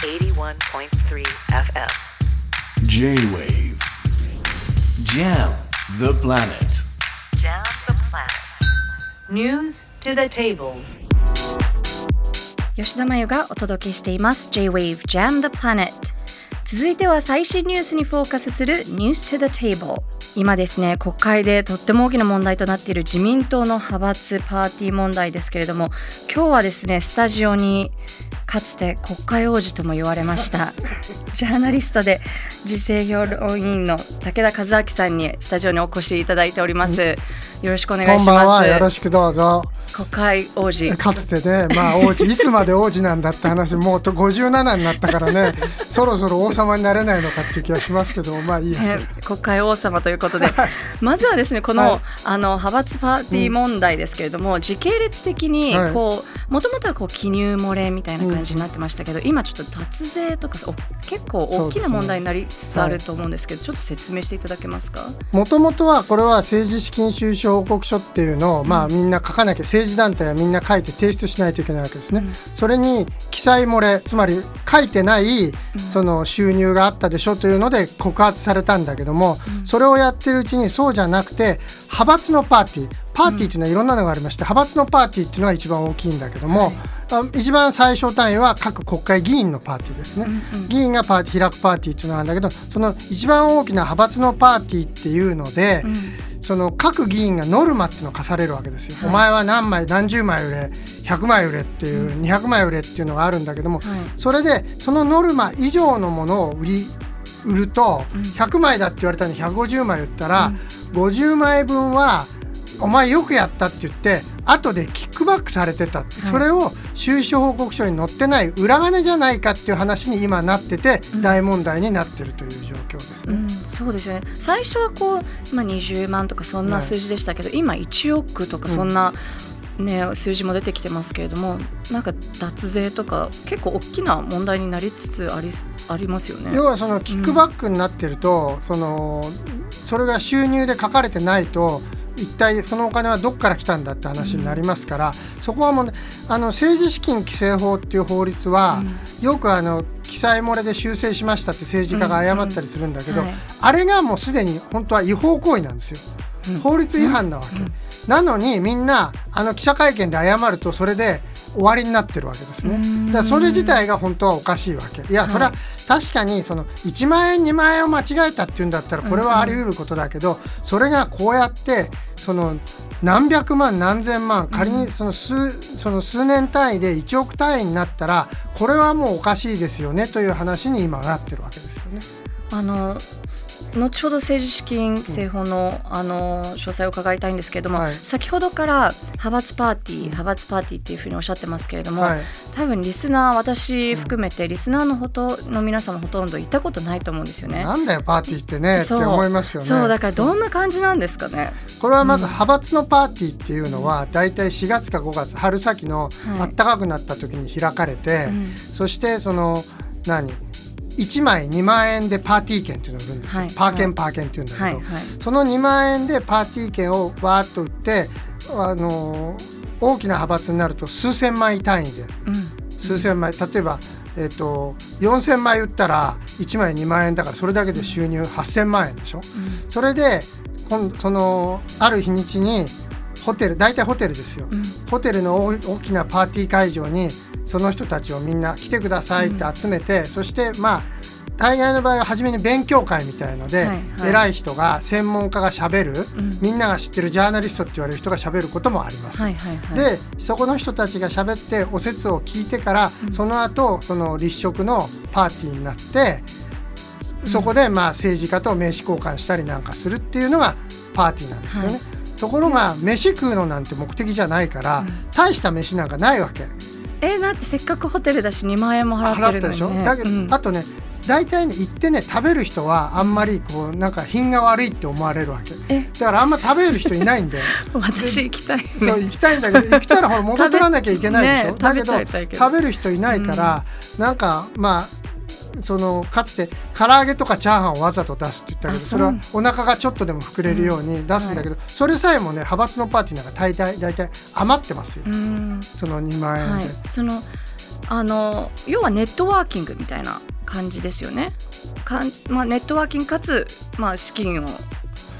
81.3 FM. J-Wave Jam the planet Jam the planet. News to the table. 吉田真由がお届けしています J-Wave Jam the Planet 続いては最新ニュースにフォーカスする News to the Table 今ですね国会でとっても大きな問題となっている自民党の派閥パーティー問題ですけれども今日はですねスタジオにかつて国会王子とも言われました。ジャーナリストで時勢評論員の武田和明さんにスタジオにお越しいただいております。よろしくお願いしこんばんは、ますよろしくどうぞ。国会王子。かつてね、まあ王子、いつまで王子なんだって話、もうと57になったからね、そろそろ王様になれないのかっていう気がしますけど、まあいい国会王様ということで。まずはですねこの,、はい。あの派閥パーティー問題ですけれども、時系列的にはい。こうもともとはこう記入漏れみたいな感じになってましたけど、今ちょっと脱税とかお結構大きな問題になりつつあると思うんですけどちょっと説明していただけますか？もともとはこれは政治資金収支報告書っていうのを、まあみんな書かなきゃ、政治団体はみんな書いて提出しないといけないわけですね。それに記載漏れ、つまり書いてないその収入があったでしょというので告発されたんだけども、それをやってるうちにそうじゃなくて、派閥のパーティー、パーティーっていうのはいろんなのがありまして、派閥のパーティーっていうのが一番大きいんだけども、あ一番最小単位は各国会議員のパーティーですね、議員がパーティー開くパーティーっていうのがあるんだけどその一番大きな派閥のパーティーっていうので、その各議員がノルマっていうのを課されるわけですよ、お前は何枚何十枚売れ100枚売れっていう、200枚売れっていうのがあるんだけども、それでそのノルマ以上のものを売り売ると、100枚だって言われたのに150枚売ったら、50枚分はお前よくやったって言って後でキックバックされてた、それを収支報告書に載ってない裏金じゃないかっていう話に今なってて、大問題になってるという状況ですね。うん、そうですよね。最初はこう、まあ、20万とかそんな数字でしたけど、今1億とかそんな、ね数字も出てきてますけれどもなんか脱税とか結構大きな問題になりつつありありますよね。要はそのキックバックになってると、そのそれが収入で書かれてないと一体そのお金はどこから来たんだって話になりますから、そこはもう、ね、あの政治資金規正法っていう法律は、よくあの記載漏れで修正しましたって政治家が謝ったりするんだけど、あれがもうすでに本当は違法行為なんですよ。法律違反なわけ、なのにみんなあの記者会見で謝るとそれで終わりになってるわけですね。だからそれ自体が本当はおかしいわけ。いやそれは確かにその1万円2万円を間違えたっていうんだったらこれはあり得ることだけどそれがこうやってその何百万何千万仮にその数その数年単位で1億単位になったらこれはもうおかしいですよねという話に今なってるわけですよね。あの後ほど政治資金規正法の,、あの詳細を伺いたいんですけれども、はい。先ほどから派閥パーティー派閥パーティーっていうふうにおっしゃってますけれども、はい。多分リスナー私含めてリスナーのほとの皆様ほとんど行ったことないと思うんですよね。なんだよパーティーってねってそう。思いますよね。そうだからどんな感じなんですかね。これはまず派閥のパーティーっていうのは大体4月か5月春先のはい。暖かくなった時に開かれて、うん。そしてその何？1枚2万円でパーティー券っていうのを売るんですよ、はい。パー券パー券っていうんだけど、はい。はい。その2万円でパーティー券をわーっと売ってあの大きな派閥になると数千枚単位で。うん。数千枚。例えば、えっと4,000枚売ったら1枚2万円だからそれだけで収入8,000万円でしょ、それで今度そのある日にちにホテル大体ホテルですよ、うん。ホテルの大大きなパーティー会場にその人たちをみんな来てくださいって集めて、そしてまあ大概の場合は初めに勉強会みたいので、はいはい。偉い人が専門家がしゃべる、ん。みんなが知ってるジャーナリストって言われる人がしゃべることもあります。はいはいはい。でそこの人たちが喋ってお説を聞いてから、その後その立食のパーティーになってそこでまあ政治家と名刺交換したりなんかするっていうのがパーティーなんですよね。はい。ところが飯食うのなんて目的じゃないから、大した飯なんかないわけえだってせっかくホテルだし2万円も払払ったってるのに、ね、でしょ、だけど、うん。あとね大体ね行ってね食べる人はあんまりこうなんか品が悪いって思われるわけ。え？だからあんま食べる人いないんで。私行きたい、ね、そう行きたいんだけど 行ったらほら元取らなきゃいけないでしょ、ねだけど食べる人いないから、なんかまあそのかつて唐揚げとかチャーハンをわざと出すって言ったけどあそれはお腹がちょっとでも膨れるように出すんだけど、それさえもね派閥のパーティーなんか大体大体余ってますよ、うん。その2万円で。はい、そのあの要はネットワーキングみたいな感じですよね。かんまあ、ネットワーキングかつ、まあ、資金を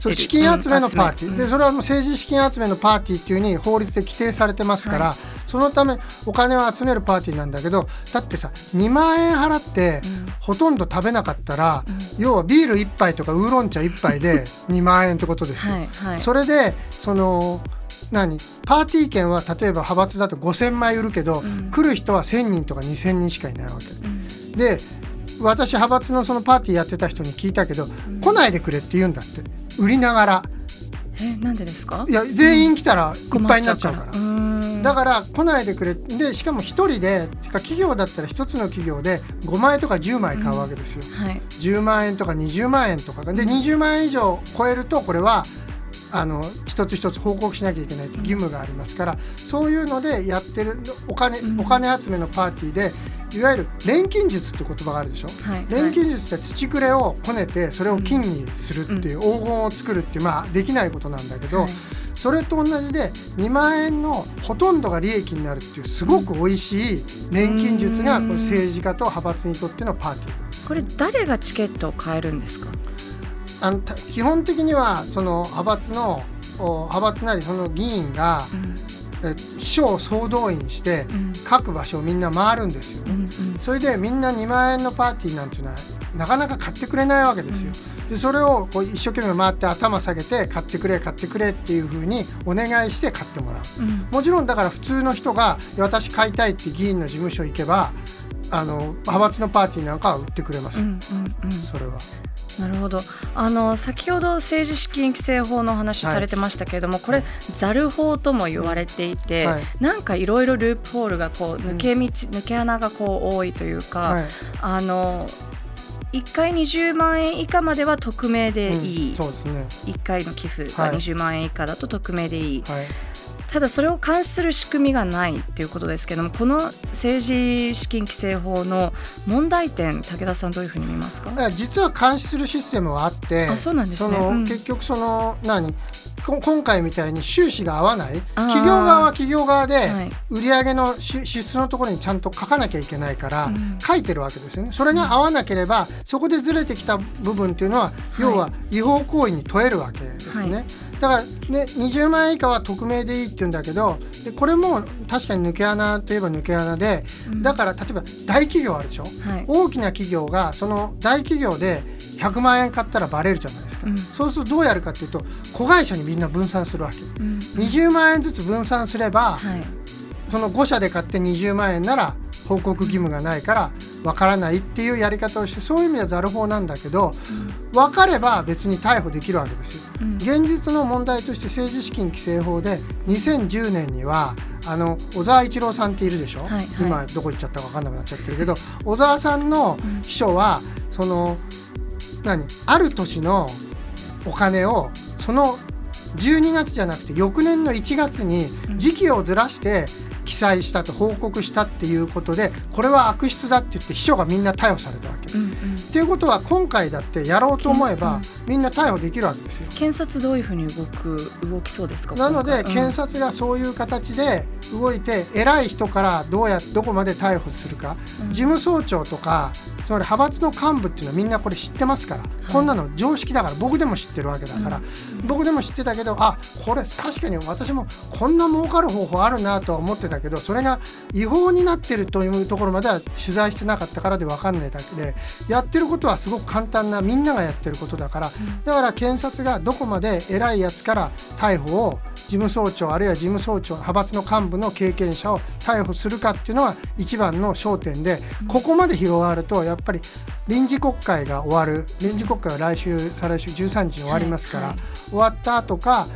そう資金集めのパーティー、うんでそれはもう政治資金集めのパーティーっていうふうに法律で規定されてますから、はそのためお金を集めるパーティーなんだけどだってさ2万円払ってうん。ほとんど食べなかったら、要はビール1杯とかウーロン茶1杯で 2万円ってことですよ。はいはい、それでその何？パーティー券は例えば派閥だと5,000枚売るけど、うん。来る人は1,000人とか2,000人しかいないわけ。うん。で私派閥のそのパーティーやってた人に聞いたけど、来ないでくれって言うんだって。売りながら。えなんでですか？いや全員来たらいっぱいになっちゃうから。だから来ないでくれでしかも1人で企業だったら1つの企業で5枚とか10枚買うわけですよ。はい。10万円とか20万円とかが。で20万円以上超えるとこれはあの一つ一つ報告しなきゃいけないって義務がありますから、そういうのでやってるお金うん。お金集めのパーティーでいわゆる錬金術って言葉があるでしょ？はい。錬金術って土くれをこねてそれを金にするっていう黄金を作るっていうまあできないことなんだけど、はいそれと同じで2万円のほとんどが利益になるっていうすごく美味しい錬金術がこの政治家と派閥にとってのパーティーなんです。これ誰がチケットを買えるんですか？あのた基本的にはその派閥のお派閥なりその議員がえ秘書を総動員してうん各場所をみんな回るんですよ。うんうんそれでみんな2万円のパーティーなんていうのはなかなか買ってくれないわけですよ。でそれをこう一生懸命回って頭下げて買ってくれ買ってくれっていうふうにお願いして買ってもらう。うんもちろんだから普通の人が私買いたいって議員の事務所行けばあの派閥のパーティーなんかは売ってくれます。うんうんうんそれは。なるほどあの先ほど政治資金規正法のお話されてましたけれども、これザル法とも言われていて、はいなんかいろいろループホールがこう抜け道、抜け穴がこう多いというか、はい。あの1回20万円以下までは匿名でうんいい、そうですね。1回の寄付がはい。20万円以下だと匿名でいい、はい。ただそれを監視する仕組みがないっていうことですけどもこの政治資金規正法の問題点武田さんどういうふうに見ますか？実は監視するシステムはあってあそうなんですね。そのうん。結局その何？こ今回みたいに収支が合わない。企業側は企業側ではい。売上の支支出のところにちゃんと書かなきゃいけないから、うん。書いてるわけですよね。それが合わなければそこでずれてきた部分っていうのは、要は違法行為に問えるわけですね。はい。だから、ね、20万円以下は匿名でいいって言うんだけどでこれも確かに抜け穴といえば抜け穴で、うん。だから例えば大企業あるでしょ、はい。大きな企業がその大企業で100万円買ったらバレるじゃない。ですか、うん。そうするとどうやるかっていうと子会社にみんな分散するわけ。うん。20万円ずつ分散すればはい。その5社で買って20万円なら報告義務がないから分からないっていうやり方をしてそういう意味ではざる法なんだけど分かれば別に逮捕できるわけですよ。うん。現実の問題として政治資金規正法で2010年にはあの小沢一郎さんっているでしょ、はいはい。今どこ行っちゃったか分かんなくなっちゃってるけど小沢さんの秘書はその何？ある年のお金をその12月じゃなくて翌年の1月に時期をずらして記載したと報告したっていうことでこれは悪質だって言って秘書がみんな逮捕されたわけ。うんうん。っていうことは今回だってやろうと思えばみんな逮捕できるわけですよ。検察どういうふうに動く動きそうですか？なので検察がそういう形で動いて偉い人からどうやどこまで逮捕するかうん。事務総長とかつまり派閥の幹部っていうのはみんなこれ知ってますから、こんなの常識だから僕でも知ってるわけだから、僕でも知ってたけどあこれ確かに私もこんな儲かる方法あるなとは思ってたけどそれが違法になってるというところまでは取材してなかったからで分かんないだけでやってることはすごく簡単なみんながやってることだから、だから検察がどこまで偉いやつから逮捕を事務総長あるいは事務総長派閥の幹部の経験者を逮捕するかっていうのは一番の焦点で、ここまで広がるとやっぱり臨時国会が終わる臨時国会は来週再来週13日に終わりますから、はいはい終わった後か、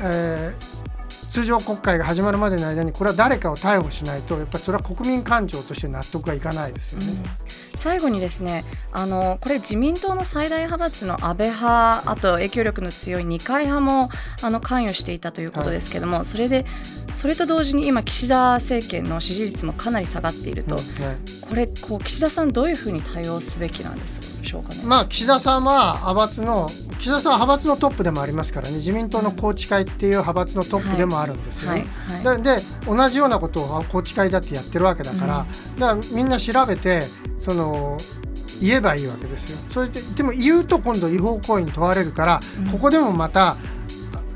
えー通常国会が始まるまでの間にこれは誰かを逮捕しないとやっぱりそれは国民感情として納得がいかないですよね。最後にですねあのこれ自民党の最大派閥の安倍派あと影響力の強い二階派もあの関与していたということですけども、それでそれと同時に今岸田政権の支持率もかなり下がっていると、うんはい。これこう岸田さんどういうふうに対応すべきなんでしょうかね。まあ岸田さんは派閥の岸田さんは派閥のトップでもありますからね自民党の宏池会っていう派閥のトップでもあるんですよね。はいはいでで同じようなことを宏池会だってやってるわけだから、だからみんな調べてその言えばいいわけですよ。それででも言うと今度違法行為に問われるから、ここでもまた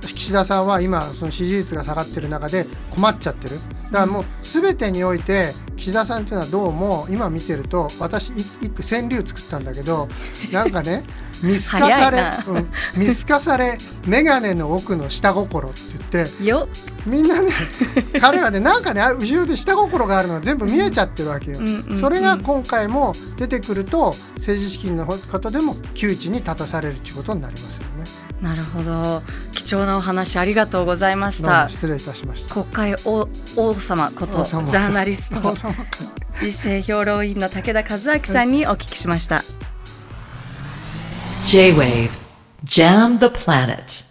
岸田さんは今その支持率が下がってる中で困っちゃってる。だからもう全てにおいて岸田さんっていうのはどうも今見てると私一一句川柳作ったんだけど なんかね見透かされ見透かされ眼鏡の奥の下心って言ってよみんなね彼はねなんかねあ後ろで下心があるのが全部見えちゃってるわけよ。それが今回も出てくると政治資金のことでも窮地に立たされるということになります。なるほど。貴重なお話ありがとうございました。失礼いたしました。国会王王様ことジャーナリスト時世評論員の武田和明さんにお聞きしました。J-Wave Jam the Planet